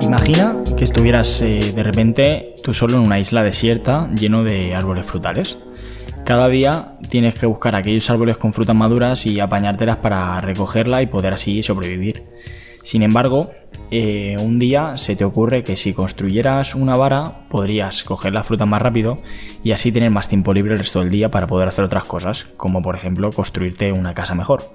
Imagina que estuvieras eh, de repente tú solo en una isla desierta lleno de árboles frutales. Cada día tienes que buscar aquellos árboles con frutas maduras y apañártelas para recogerla y poder así sobrevivir. Sin embargo, eh, un día se te ocurre que si construyeras una vara podrías coger la fruta más rápido y así tener más tiempo libre el resto del día para poder hacer otras cosas, como por ejemplo construirte una casa mejor.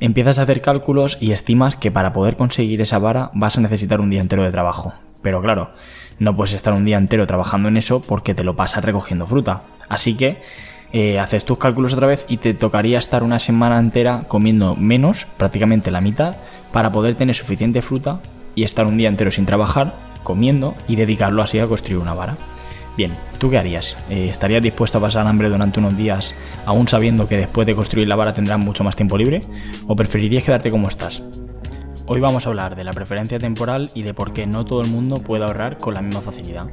Empiezas a hacer cálculos y estimas que para poder conseguir esa vara vas a necesitar un día entero de trabajo. Pero claro, no puedes estar un día entero trabajando en eso porque te lo pasas recogiendo fruta. Así que eh, haces tus cálculos otra vez y te tocaría estar una semana entera comiendo menos, prácticamente la mitad, para poder tener suficiente fruta y estar un día entero sin trabajar, comiendo y dedicarlo así a construir una vara. Bien, ¿tú qué harías? Eh, ¿Estarías dispuesto a pasar hambre durante unos días, aún sabiendo que después de construir la vara tendrás mucho más tiempo libre? ¿O preferirías quedarte como estás? Hoy vamos a hablar de la preferencia temporal y de por qué no todo el mundo puede ahorrar con la misma facilidad.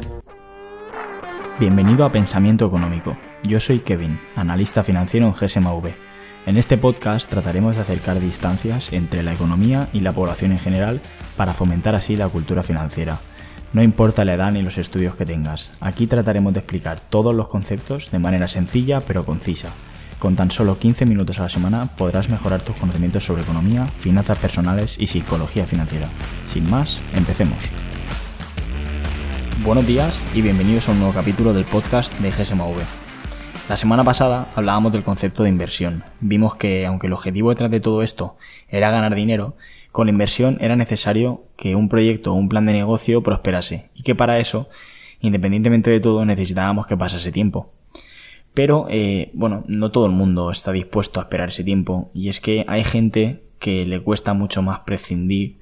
Bienvenido a Pensamiento Económico. Yo soy Kevin, analista financiero en GSMV. En este podcast trataremos de acercar distancias entre la economía y la población en general para fomentar así la cultura financiera. No importa la edad ni los estudios que tengas, aquí trataremos de explicar todos los conceptos de manera sencilla pero concisa. Con tan solo 15 minutos a la semana podrás mejorar tus conocimientos sobre economía, finanzas personales y psicología financiera. Sin más, empecemos. Buenos días y bienvenidos a un nuevo capítulo del podcast de GSMV. La semana pasada hablábamos del concepto de inversión. Vimos que aunque el objetivo detrás de todo esto era ganar dinero, con la inversión era necesario que un proyecto o un plan de negocio prosperase y que para eso, independientemente de todo, necesitábamos que pasase tiempo. Pero, eh, bueno, no todo el mundo está dispuesto a esperar ese tiempo y es que hay gente que le cuesta mucho más prescindir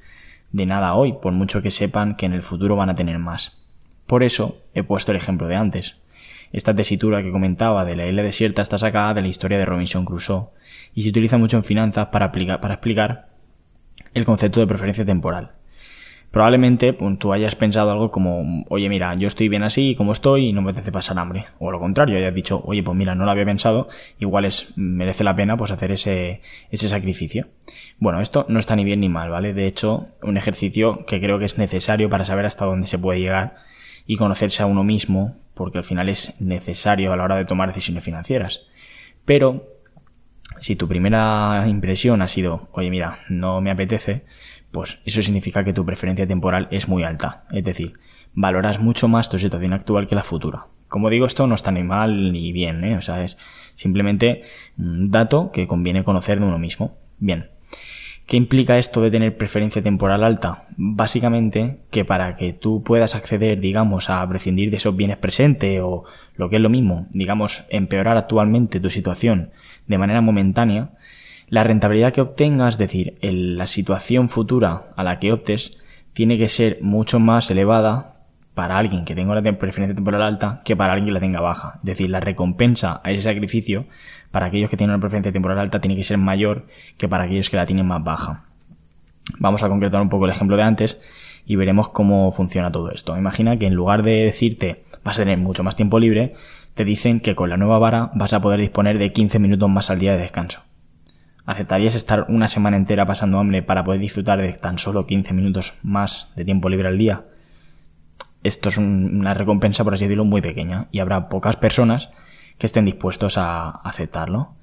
de nada hoy, por mucho que sepan que en el futuro van a tener más. Por eso he puesto el ejemplo de antes. Esta tesitura que comentaba de la isla desierta está sacada de la historia de Robinson Crusoe y se utiliza mucho en finanzas para, para explicar el concepto de preferencia temporal. Probablemente pues, tú hayas pensado algo como, oye, mira, yo estoy bien así como estoy y no me apetece pasar hambre. O lo contrario, hayas dicho, oye, pues mira, no lo había pensado, igual es, merece la pena pues hacer ese, ese sacrificio. Bueno, esto no está ni bien ni mal, ¿vale? De hecho, un ejercicio que creo que es necesario para saber hasta dónde se puede llegar y conocerse a uno mismo, porque al final es necesario a la hora de tomar decisiones financieras. Pero, si tu primera impresión ha sido, oye mira, no me apetece, pues eso significa que tu preferencia temporal es muy alta. Es decir, valoras mucho más tu situación actual que la futura. Como digo, esto no está ni mal ni bien, ¿eh? O sea, es simplemente un dato que conviene conocer de uno mismo. Bien. ¿Qué implica esto de tener preferencia temporal alta? Básicamente que para que tú puedas acceder, digamos, a prescindir de esos bienes presentes o lo que es lo mismo, digamos, empeorar actualmente tu situación de manera momentánea, la rentabilidad que obtengas, es decir, la situación futura a la que optes, tiene que ser mucho más elevada para alguien que tenga una preferencia temporal alta que para alguien que la tenga baja. Es decir, la recompensa a ese sacrificio para aquellos que tienen una preferencia temporal alta tiene que ser mayor que para aquellos que la tienen más baja. Vamos a concretar un poco el ejemplo de antes y veremos cómo funciona todo esto. Imagina que en lugar de decirte vas a tener mucho más tiempo libre, te dicen que con la nueva vara vas a poder disponer de 15 minutos más al día de descanso. ¿Aceptarías estar una semana entera pasando hambre para poder disfrutar de tan solo 15 minutos más de tiempo libre al día? Esto es una recompensa, por así decirlo, muy pequeña y habrá pocas personas que estén dispuestos a aceptarlo.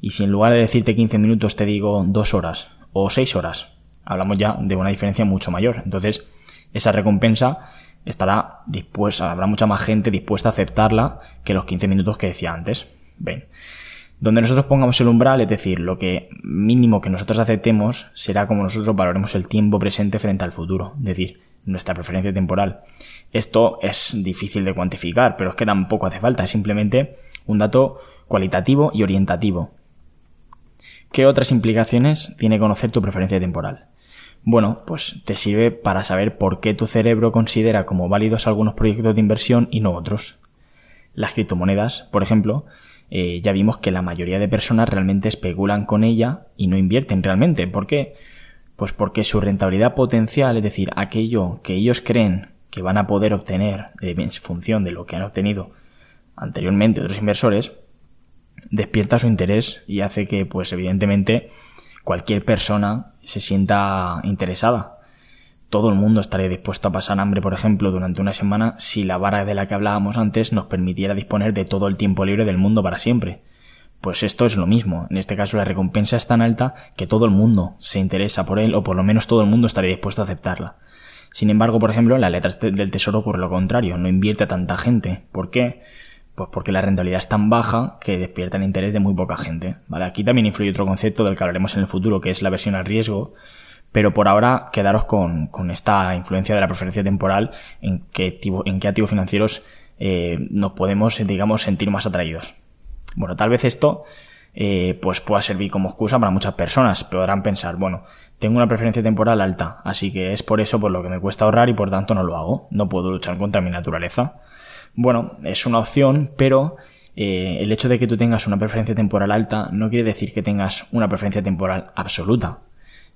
Y si en lugar de decirte 15 minutos te digo 2 horas o 6 horas, hablamos ya de una diferencia mucho mayor. Entonces, esa recompensa estará dispuesta, habrá mucha más gente dispuesta a aceptarla que los 15 minutos que decía antes. Ven. Donde nosotros pongamos el umbral, es decir, lo que mínimo que nosotros aceptemos será como nosotros valoremos el tiempo presente frente al futuro, es decir, nuestra preferencia temporal. Esto es difícil de cuantificar, pero es que tampoco hace falta, es simplemente un dato cualitativo y orientativo. ¿Qué otras implicaciones tiene conocer tu preferencia temporal? Bueno, pues te sirve para saber por qué tu cerebro considera como válidos algunos proyectos de inversión y no otros. Las criptomonedas, por ejemplo, eh, ya vimos que la mayoría de personas realmente especulan con ella y no invierten realmente. ¿Por qué? Pues porque su rentabilidad potencial, es decir, aquello que ellos creen que van a poder obtener en función de lo que han obtenido anteriormente otros inversores, despierta su interés y hace que, pues evidentemente, cualquier persona se sienta interesada. Todo el mundo estaría dispuesto a pasar hambre, por ejemplo, durante una semana si la vara de la que hablábamos antes nos permitiera disponer de todo el tiempo libre del mundo para siempre. Pues esto es lo mismo. En este caso la recompensa es tan alta que todo el mundo se interesa por él o por lo menos todo el mundo estaría dispuesto a aceptarla. Sin embargo, por ejemplo, en las letras del tesoro ocurre lo contrario, no invierte a tanta gente. ¿Por qué? Pues porque la rentabilidad es tan baja que despierta el interés de muy poca gente. ¿vale? Aquí también influye otro concepto del que hablaremos en el futuro, que es la versión al riesgo. Pero por ahora quedaros con, esta influencia de la preferencia temporal en qué, en qué activos financieros eh, nos podemos, digamos, sentir más atraídos. Bueno, tal vez esto eh, pues pueda servir como excusa para muchas personas. Podrán pensar, bueno, tengo una preferencia temporal alta, así que es por eso por lo que me cuesta ahorrar y por tanto no lo hago. No puedo luchar contra mi naturaleza. Bueno, es una opción, pero eh, el hecho de que tú tengas una preferencia temporal alta no quiere decir que tengas una preferencia temporal absoluta.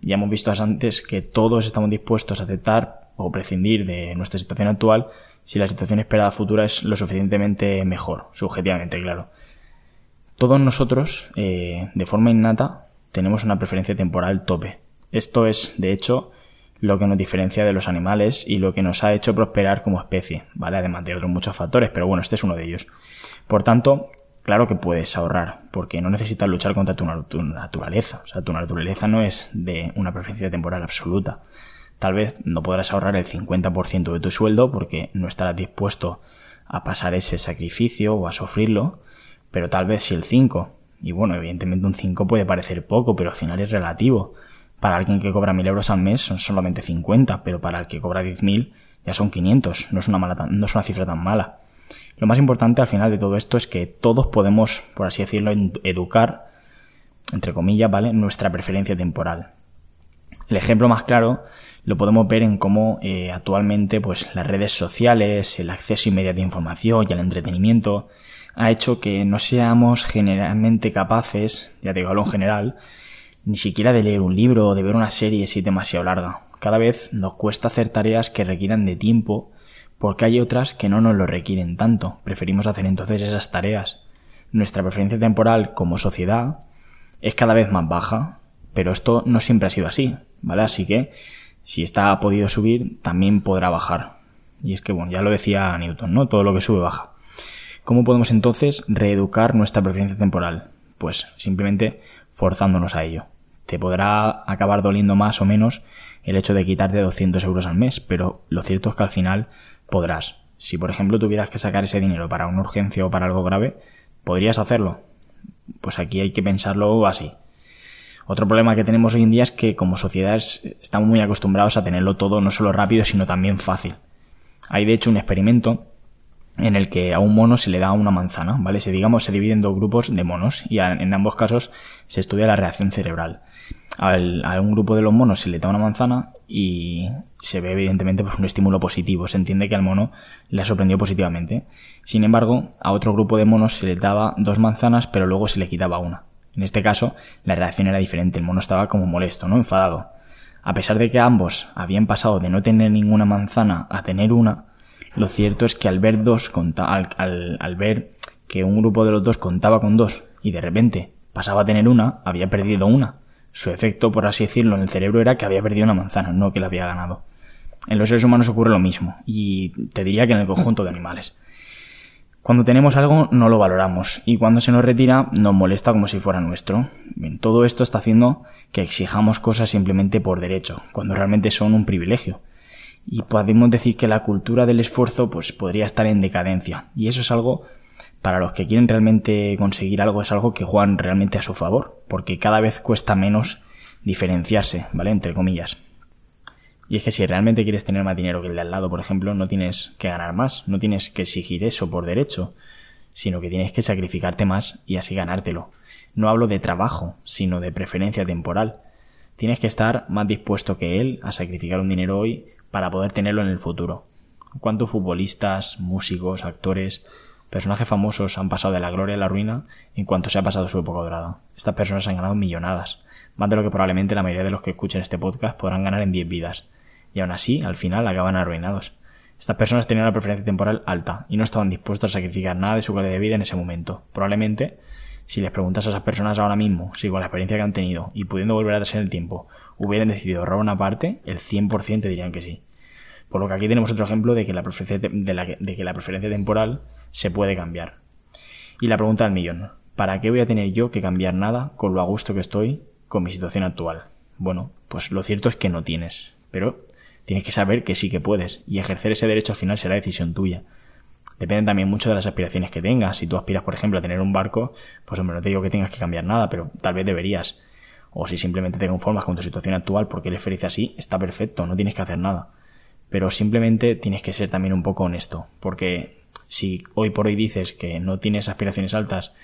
Ya hemos visto antes que todos estamos dispuestos a aceptar o prescindir de nuestra situación actual si la situación esperada futura es lo suficientemente mejor, subjetivamente, claro. Todos nosotros, eh, de forma innata, tenemos una preferencia temporal tope. Esto es, de hecho, lo que nos diferencia de los animales y lo que nos ha hecho prosperar como especie, ¿vale? Además de otros muchos factores, pero bueno, este es uno de ellos. Por tanto, claro que puedes ahorrar, porque no necesitas luchar contra tu, naturaleza. O sea, tu naturaleza no es de una preferencia temporal absoluta. Tal vez no podrás ahorrar el 50% de tu sueldo porque no estarás dispuesto a pasar ese sacrificio o a sufrirlo, pero tal vez si el 5. Y bueno, evidentemente un 5 puede parecer poco, pero al final es relativo. Para alguien que cobra 1000 euros al mes son solamente 50, pero para el que cobra 10.000 ya son 500. No es, una mala, no es una cifra tan mala. Lo más importante al final de todo esto es que todos podemos, por así decirlo, educar, entre comillas, ¿vale? Nuestra preferencia temporal. El ejemplo más claro lo podemos ver en cómo eh, actualmente pues, las redes sociales, el acceso inmediato a información y al entretenimiento ha hecho que no seamos generalmente capaces, ya digo, hablo en general, ni siquiera de leer un libro o de ver una serie si es demasiado larga. Cada vez nos cuesta hacer tareas que requieran de tiempo porque hay otras que no nos lo requieren tanto. Preferimos hacer entonces esas tareas. Nuestra preferencia temporal como sociedad es cada vez más baja, pero esto no siempre ha sido así, ¿vale? Así que si está ha podido subir, también podrá bajar. Y es que, bueno, ya lo decía Newton, ¿no? Todo lo que sube baja. ¿Cómo podemos entonces reeducar nuestra preferencia temporal? Pues simplemente forzándonos a ello. Te podrá acabar doliendo más o menos el hecho de quitarte 200 euros al mes, pero lo cierto es que al final podrás. Si por ejemplo tuvieras que sacar ese dinero para una urgencia o para algo grave, ¿podrías hacerlo? Pues aquí hay que pensarlo así. Otro problema que tenemos hoy en día es que como sociedades estamos muy acostumbrados a tenerlo todo no solo rápido, sino también fácil. Hay de hecho un experimento en el que a un mono se le da una manzana, ¿vale? Se digamos se dividen dos grupos de monos y en ambos casos se estudia la reacción cerebral. A un grupo de los monos se le da una manzana y se ve evidentemente pues un estímulo positivo, se entiende que al mono le ha sorprendido positivamente. Sin embargo, a otro grupo de monos se le daba dos manzanas pero luego se le quitaba una. En este caso, la reacción era diferente, el mono estaba como molesto, ¿no? Enfadado. A pesar de que ambos habían pasado de no tener ninguna manzana a tener una, lo cierto es que al ver dos, al, al, ver que un grupo de los dos contaba con dos y de repente pasaba a tener una, había perdido una. Su efecto, por así decirlo, en el cerebro era que había perdido una manzana, no que la había ganado. En los seres humanos ocurre lo mismo, y te diría que en el conjunto de animales. Cuando tenemos algo no lo valoramos y cuando se nos retira nos molesta como si fuera nuestro. Todo esto está haciendo que exijamos cosas simplemente por derecho, cuando realmente son un privilegio y podemos decir que la cultura del esfuerzo pues podría estar en decadencia y eso es algo para los que quieren realmente conseguir algo es algo que juegan realmente a su favor porque cada vez cuesta menos diferenciarse, ¿vale? Entre comillas. Y es que si realmente quieres tener más dinero que el de al lado, por ejemplo, no tienes que ganar más, no tienes que exigir eso por derecho, sino que tienes que sacrificarte más y así ganártelo. No hablo de trabajo, sino de preferencia temporal. Tienes que estar más dispuesto que él a sacrificar un dinero hoy para poder tenerlo en el futuro. ¿Cuántos futbolistas, músicos, actores, personajes famosos han pasado de la gloria a la ruina en cuanto se ha pasado su época dorada? Estas personas han ganado millonadas, más de lo que probablemente la mayoría de los que escuchen este podcast podrán ganar en 10 vidas. Y aún así, al final, acaban arruinados. Estas personas tenían una preferencia temporal alta y no estaban dispuestos a sacrificar nada de su calidad de vida en ese momento. Probablemente si les preguntas a esas personas ahora mismo, si con la experiencia que han tenido y pudiendo volver atrás en el tiempo, hubieran decidido ahorrar una parte, el 100% te dirían que sí. Por lo que aquí tenemos otro ejemplo de que la preferencia, de, que la preferencia temporal se puede cambiar. Y la pregunta del millón, ¿para qué voy a tener yo que cambiar nada con lo a gusto que estoy con mi situación actual? Bueno, pues lo cierto es que no tienes, pero tienes que saber que sí que puedes, y ejercer ese derecho al final será decisión tuya. Depende también mucho de las aspiraciones que tengas. Si tú aspiras, por ejemplo, a tener un barco, pues hombre, no te digo que tengas que cambiar nada, pero tal vez deberías. O si simplemente te conformas con tu situación actual porque eres feliz así, está perfecto, no tienes que hacer nada. Pero simplemente tienes que ser también un poco honesto, porque si hoy por hoy dices que no tienes aspiraciones altas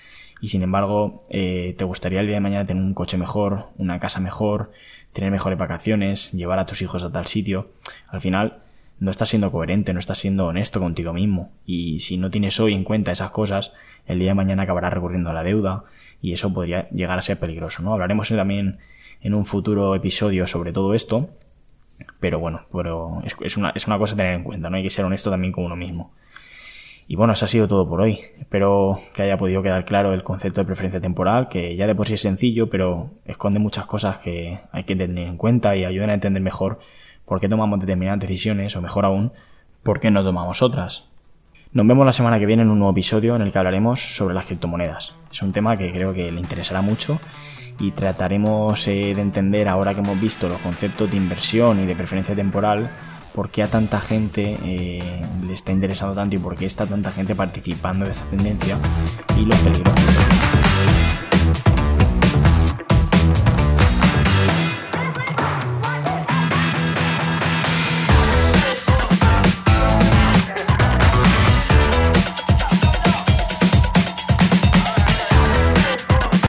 y sin embargo eh, te gustaría el día de mañana tener un coche mejor, una casa mejor, tener mejores vacaciones, llevar a tus hijos a tal sitio, al final no estás siendo coherente, no estás siendo honesto contigo mismo. Y si no tienes hoy en cuenta esas cosas, el día de mañana acabarás recurriendo a la deuda y eso podría llegar a ser peligroso, ¿no? Hablaremos también en un futuro episodio sobre todo esto, pero bueno, pero es, una, es una cosa a tener en cuenta, ¿no? Hay que ser honesto también con uno mismo. Y bueno, eso ha sido todo por hoy. Espero que haya podido quedar claro el concepto de preferencia temporal, que ya de por sí es sencillo, pero esconde muchas cosas que hay que tener en cuenta y ayudan a entender mejor por qué tomamos determinadas decisiones, o mejor aún, por qué no tomamos otras. Nos vemos la semana que viene en un nuevo episodio en el que hablaremos sobre las criptomonedas. Es un tema que creo que le interesará mucho y trataremos eh, de entender, ahora que hemos visto los conceptos de inversión y de preferencia temporal, por qué a tanta gente eh, le está interesando tanto y por qué está tanta gente participando de esta tendencia y los peligros